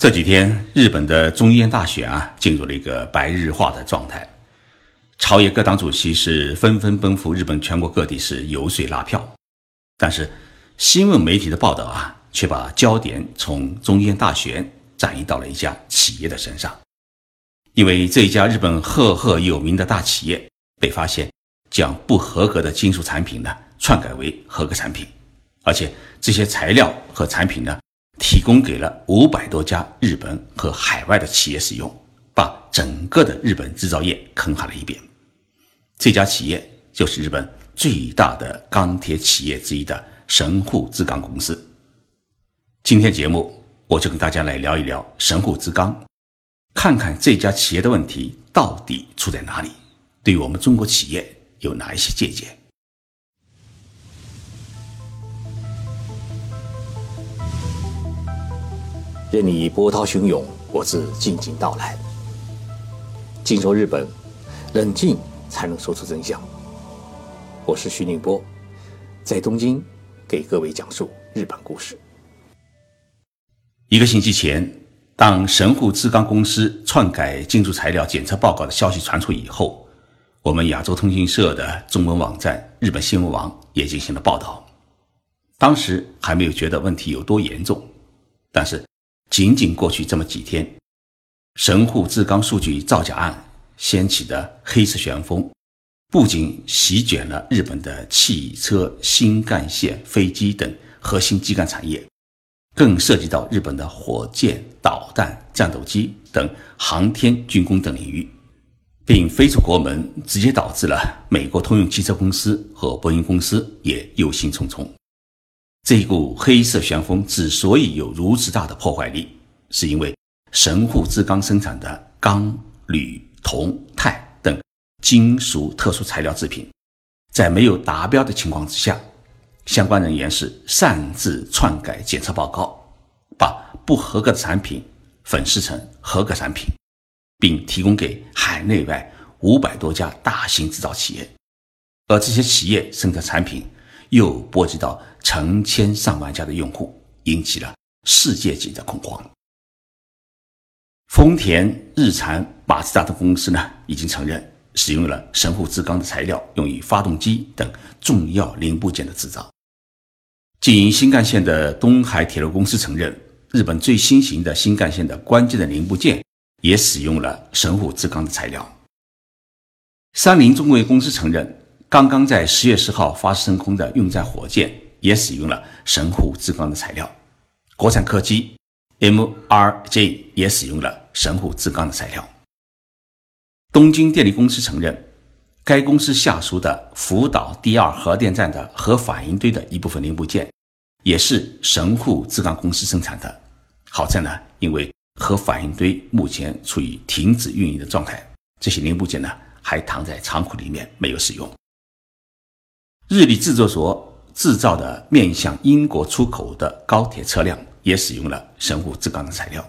这几天，日本的中央大选啊，进入了一个白日化的状态。朝野各党主席是纷纷奔赴日本全国各地是游说拉票，但是新闻媒体的报道啊，却把焦点从中央大选转移到了一家企业的身上，因为这一家日本赫赫有名的大企业被发现将不合格的金属产品呢篡改为合格产品，而且这些材料和产品呢。提供给了五百多家日本和海外的企业使用，把整个的日本制造业坑害了一遍。这家企业就是日本最大的钢铁企业之一的神户制钢公司。今天节目我就跟大家来聊一聊神户制钢，看看这家企业的问题到底出在哪里，对于我们中国企业有哪一些借鉴。任你波涛汹涌，我自静静到来。静说日本，冷静才能说出真相。我是徐宁波，在东京给各位讲述日本故事。一个星期前，当神户制钢公司篡改建筑材料检测报告的消息传出以后，我们亚洲通讯社的中文网站《日本新闻网》也进行了报道。当时还没有觉得问题有多严重，但是。仅仅过去这么几天，神户制钢数据造假案掀起的黑色旋风，不仅席卷了日本的汽车、新干线、飞机等核心基干产业，更涉及到日本的火箭、导弹、战斗机等航天军工等领域，并飞出国门，直接导致了美国通用汽车公司和波音公司也忧心忡忡。这股黑色旋风之所以有如此大的破坏力，是因为神户制钢生产的钢、铝、铜、钛等金属特殊材料制品，在没有达标的情况之下，相关人员是擅自篡改检测报告，把不合格的产品粉饰成合格产品，并提供给海内外五百多家大型制造企业，而这些企业生产产品。又波及到成千上万家的用户，引起了世界级的恐慌。丰田、日产、马自达等公司呢，已经承认使用了神户制钢的材料，用于发动机等重要零部件的制造。经营新干线的东海铁路公司承认，日本最新型的新干线的关键的零部件也使用了神户制钢的材料。三菱重工公司承认。刚刚在十月十号发射升空的运载火箭也使用了神户制钢的材料，国产客机 MRJ 也使用了神户制钢的材料。东京电力公司承认，该公司下属的福岛第二核电站的核反应堆的一部分零部件也是神户制钢公司生产的。好在呢，因为核反应堆目前处于停止运营的状态，这些零部件呢还躺在仓库里面没有使用。日立制作所制造的面向英国出口的高铁车辆也使用了神户制钢的材料。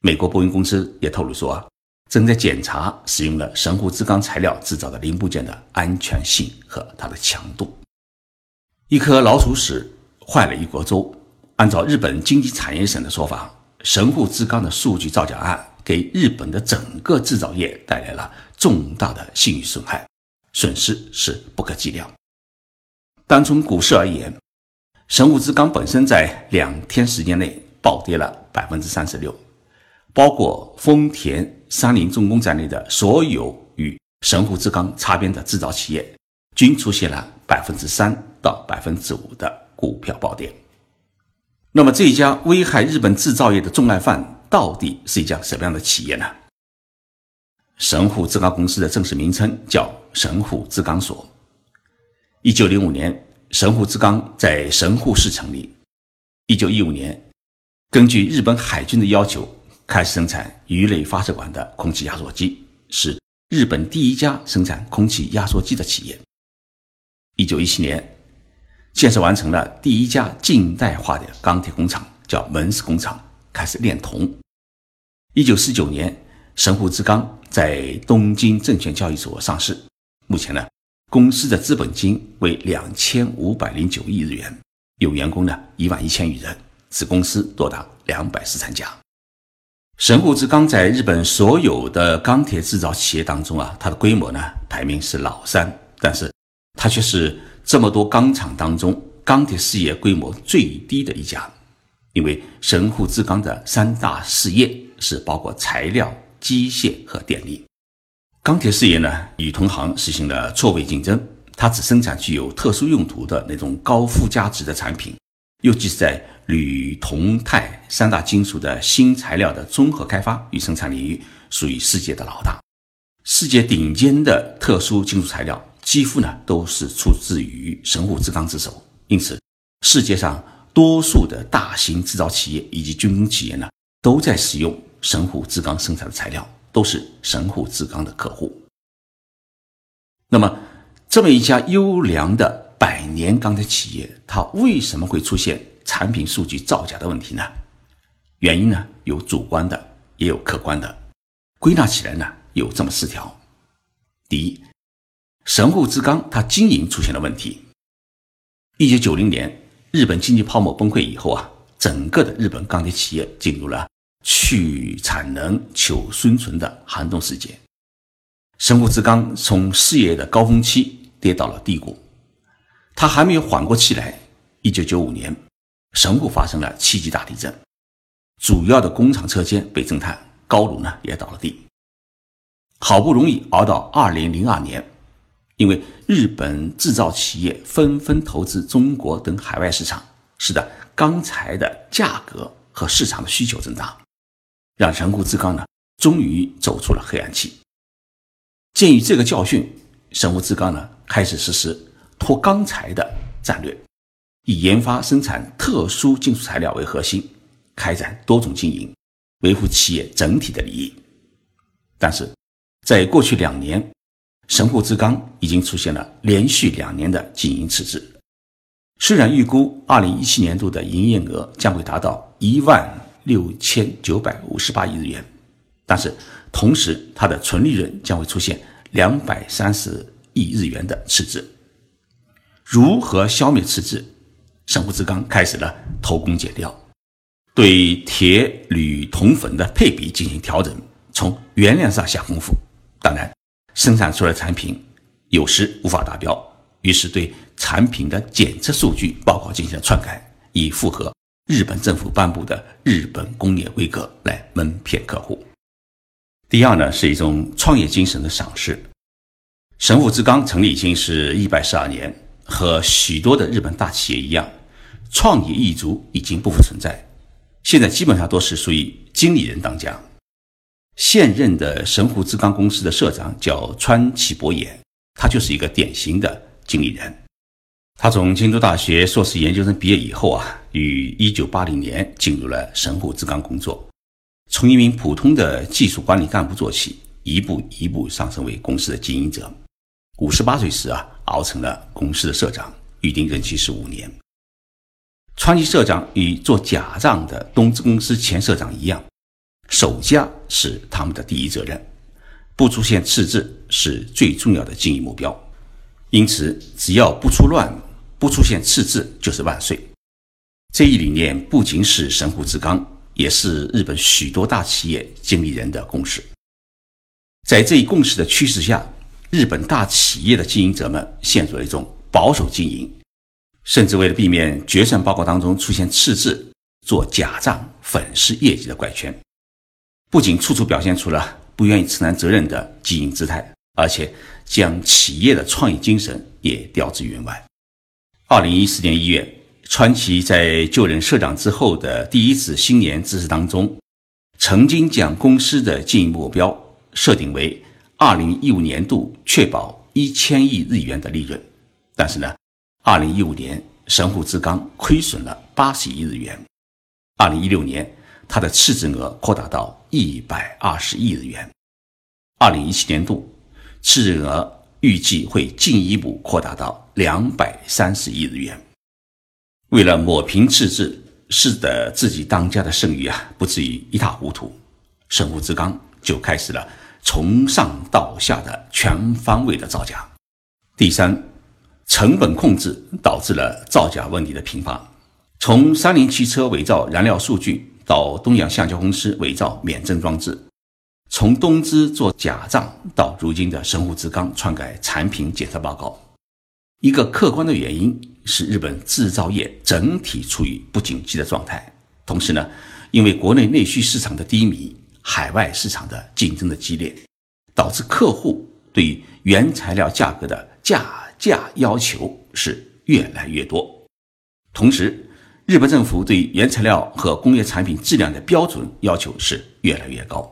美国波音公司也透露说，正在检查使用了神户制钢材料制造的零部件的安全性和它的强度。一颗老鼠屎坏了一锅粥。按照日本经济产业省的说法，神户制钢的数据造假案给日本的整个制造业带来了重大的信誉损害，损失是不可计量。单从股市而言，神户制钢本身在两天时间内暴跌了百分之三十六，包括丰田、三菱重工在内的所有与神户制钢擦边的制造企业，均出现了百分之三到百分之五的股票暴跌。那么，这一家危害日本制造业的重案犯到底是一家什么样的企业呢？神户制钢公司的正式名称叫神户制钢所。一九零五年，神户制钢在神户市成立。一九一五年，根据日本海军的要求，开始生产鱼类发射管的空气压缩机，是日本第一家生产空气压缩机的企业。一九一七年，建设完成了第一家近代化的钢铁工厂，叫门市工厂，开始炼铜。一九四九年，神户制钢在东京证券交易所上市。目前呢？公司的资本金为两千五百零九亿日元，有员工呢一万一千余人，子公司多达两百十三家。神户制钢在日本所有的钢铁制造企业当中啊，它的规模呢排名是老三，但是它却是这么多钢厂当中钢铁事业规模最低的一家。因为神户制钢的三大事业是包括材料、机械和电力。钢铁事业呢与同行实行了错位竞争，它只生产具有特殊用途的那种高附加值的产品，尤其是在铝、铜、钛三大金属的新材料的综合开发与生产领域，属于世界的老大。世界顶尖的特殊金属材料几乎呢都是出自于神户制钢之手，因此世界上。多数的大型制造企业以及军工企业呢，都在使用神户制钢生产的材料，都是神户制钢的客户。那么，这么一家优良的百年钢铁企业，它为什么会出现产品数据造假的问题呢？原因呢，有主观的，也有客观的。归纳起来呢，有这么四条：第一，神户制钢它经营出现了问题。一九九零年。日本经济泡沫崩溃以后啊，整个的日本钢铁企业进入了去产能求生存的寒冬时节。神户制钢从事业的高峰期跌到了低谷，他还没有缓过气来。一九九五年，神户发生了七级大地震，主要的工厂车间被震塌，高炉呢也倒了地。好不容易熬到二零零二年。因为日本制造企业纷纷投资中国等海外市场，使得钢材的价格和市场的需求增大，让神户制钢呢终于走出了黑暗期。鉴于这个教训，神户制钢呢开始实施脱钢材的战略，以研发生产特殊金属材料为核心，开展多种经营，维护企业整体的利益。但是，在过去两年。神户制钢已经出现了连续两年的经营赤字，虽然预估二零一七年度的营业额将会达到一万六千九百五十八亿日元，但是同时它的纯利润将会出现两百三十亿日元的赤字。如何消灭赤字？神户制钢开始了偷工减料，对铁、铝、铜粉的配比进行调整，从原料上下功夫。当然。生产出来产品有时无法达标，于是对产品的检测数据报告进行了篡改，以符合日本政府颁布的日本工业规格来蒙骗客户。第二呢，是一种创业精神的赏识。神户制钢成立已经是一百十二年，和许多的日本大企业一样，创业一族已经不复存在，现在基本上都是属于经理人当家。现任的神户制钢公司的社长叫川崎博也，他就是一个典型的经理人。他从京都大学硕士研究生毕业以后啊，于1980年进入了神户制钢工作，从一名普通的技术管理干部做起，一步一步上升为公司的经营者。58岁时啊，熬成了公司的社长，预定任期是五年。川崎社长与做假账的东芝公司前社长一样。守家是他们的第一责任，不出现赤字是最重要的经营目标。因此，只要不出乱，不出现赤字就是万岁。这一理念不仅是神户制钢，也是日本许多大企业经理人的共识。在这一共识的驱使下，日本大企业的经营者们陷入了一种保守经营，甚至为了避免决算报告当中出现赤字，做假账粉饰业绩的怪圈。不仅处处表现出了不愿意承担责任的经营姿态，而且将企业的创意精神也调之云外。二零一四年一月，川崎在就任社长之后的第一次新年致辞当中，曾经将公司的经营目标设定为二零一五年度确保一千亿日元的利润。但是呢，二零一五年神户制钢亏损了八十亿日元。二零一六年。它的赤字额扩大到一百二十亿日元，二零一七年度赤字额预计会进一步扩大到两百三十亿日元。为了抹平赤字，使得自己当家的声誉啊不至于一塌糊涂，神户制钢就开始了从上到下的全方位的造假。第三，成本控制导致了造假问题的频发，从三菱汽车伪造燃料数据。到东洋橡胶公司伪造免征装置，从东芝做假账到如今的神户制钢篡改产品检测报告，一个客观的原因是日本制造业整体处于不景气的状态。同时呢，因为国内内需市场的低迷，海外市场的竞争的激烈，导致客户对原材料价格的价价要求是越来越多。同时，日本政府对原材料和工业产品质量的标准要求是越来越高，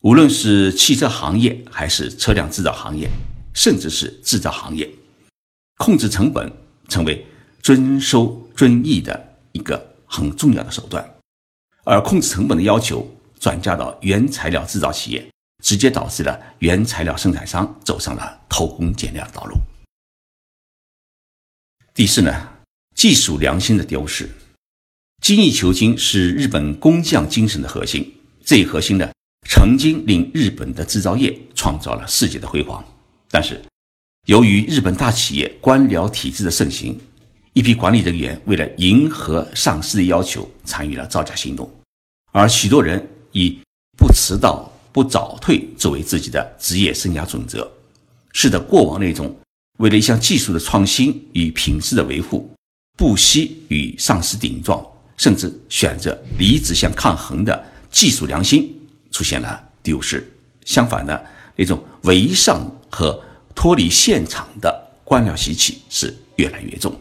无论是汽车行业，还是车辆制造行业，甚至是制造行业，控制成本成为遵收遵义的一个很重要的手段。而控制成本的要求转嫁到原材料制造企业，直接导致了原材料生产商走上了偷工减料的道路。第四呢？技术良心的丢失，精益求精是日本工匠精神的核心。这一核心呢，曾经令日本的制造业创造了世界的辉煌。但是，由于日本大企业官僚体制的盛行，一批管理人员为了迎合上司的要求，参与了造假行动，而许多人以不迟到、不早退作为自己的职业生涯准则，使得过往那种为了一项技术的创新与品质的维护。不惜与上司顶撞，甚至选择离职相抗衡的技术良心出现了丢失。相反的，那种唯上和脱离现场的官僚习气是越来越重。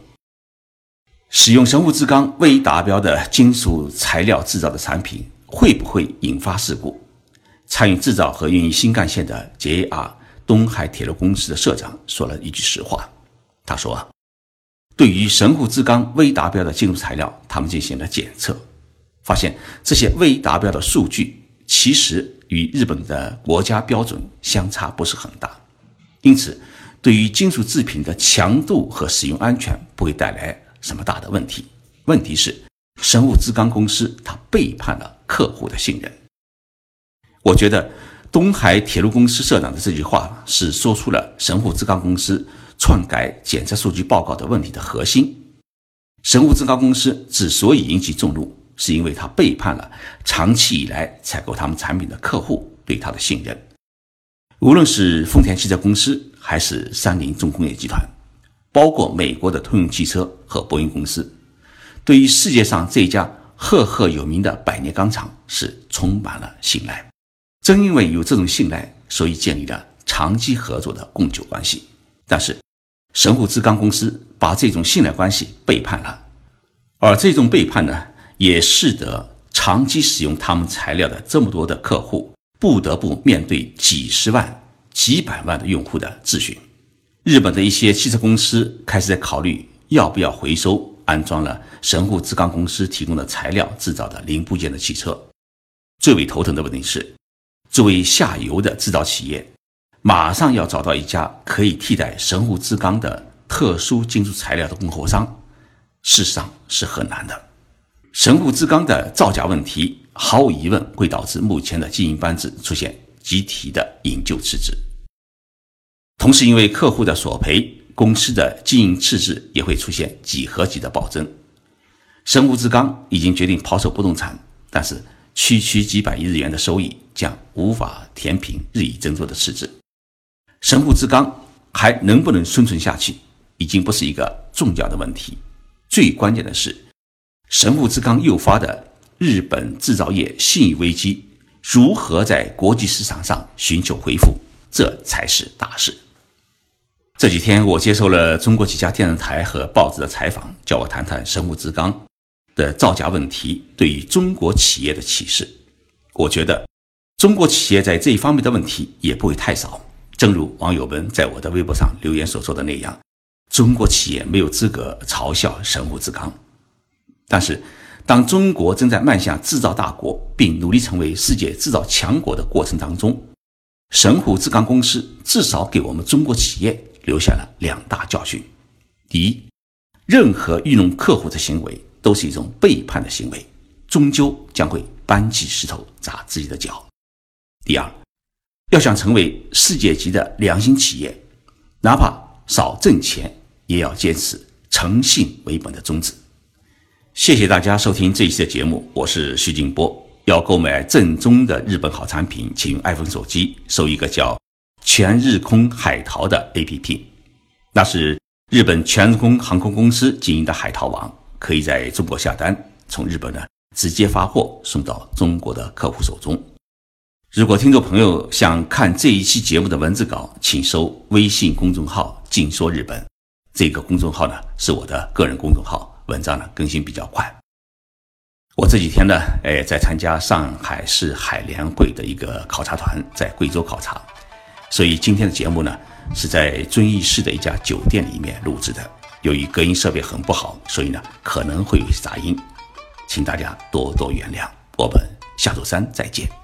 使用神户制钢未达标的金属材料制造的产品，会不会引发事故？参与制造和运营新干线的 JR 东海铁路公司的社长说了一句实话，他说。对于神户制钢未达标的金属材料，他们进行了检测，发现这些未达标的数据其实与日本的国家标准相差不是很大，因此对于金属制品的强度和使用安全不会带来什么大的问题。问题是神户制钢公司它背叛了客户的信任。我觉得东海铁路公司社长的这句话是说出了神户制钢公司。篡改检测数据报告的问题的核心，神户制钢公司之所以引起众怒，是因为他背叛了长期以来采购他们产品的客户对他的信任。无论是丰田汽车公司，还是三菱重工业集团，包括美国的通用汽车和波音公司，对于世界上这家赫赫有名的百年钢厂是充满了信赖。正因为有这种信赖，所以建立了长期合作的供求关系。但是，神户制钢公司把这种信赖关系背叛了，而这种背叛呢，也使得长期使用他们材料的这么多的客户不得不面对几十万、几百万的用户的质询。日本的一些汽车公司开始在考虑要不要回收安装了神户制钢公司提供的材料制造的零部件的汽车。最为头疼的问题是，作为下游的制造企业。马上要找到一家可以替代神户制钢的特殊金属材料的供货商，事实上是很难的。神户制钢的造假问题，毫无疑问会导致目前的经营班子出现集体的引咎辞职。同时，因为客户的索赔，公司的经营赤字也会出现几何级的暴增。神户制钢已经决定抛售不动产，但是区区几百亿日元的收益将无法填平日益增多的赤字。神户制钢还能不能生存下去，已经不是一个重要的问题。最关键的是，神户制钢诱发的日本制造业信誉危机如何在国际市场上寻求恢复，这才是大事。这几天我接受了中国几家电视台和报纸的采访，叫我谈谈神户制钢的造假问题对于中国企业的启示。我觉得，中国企业在这一方面的问题也不会太少。正如网友们在我的微博上留言所说的那样，中国企业没有资格嘲笑神户制钢。但是，当中国正在迈向制造大国，并努力成为世界制造强国的过程当中，神户制钢公司至少给我们中国企业留下了两大教训：第一，任何愚弄客户的行为都是一种背叛的行为，终究将会搬起石头砸自己的脚；第二。要想成为世界级的良心企业，哪怕少挣钱，也要坚持诚信为本的宗旨。谢谢大家收听这一期的节目，我是徐静波。要购买正宗的日本好产品，请用 iPhone 手机搜一个叫“全日空海淘”的 APP，那是日本全日空航空公司经营的海淘网，可以在中国下单，从日本呢直接发货送到中国的客户手中。如果听众朋友想看这一期节目的文字稿，请搜微信公众号“静说日本”。这个公众号呢是我的个人公众号，文章呢更新比较快。我这几天呢，哎，在参加上海市海联会的一个考察团，在贵州考察，所以今天的节目呢是在遵义市的一家酒店里面录制的。由于隔音设备很不好，所以呢可能会有些杂音，请大家多多原谅。我们下周三再见。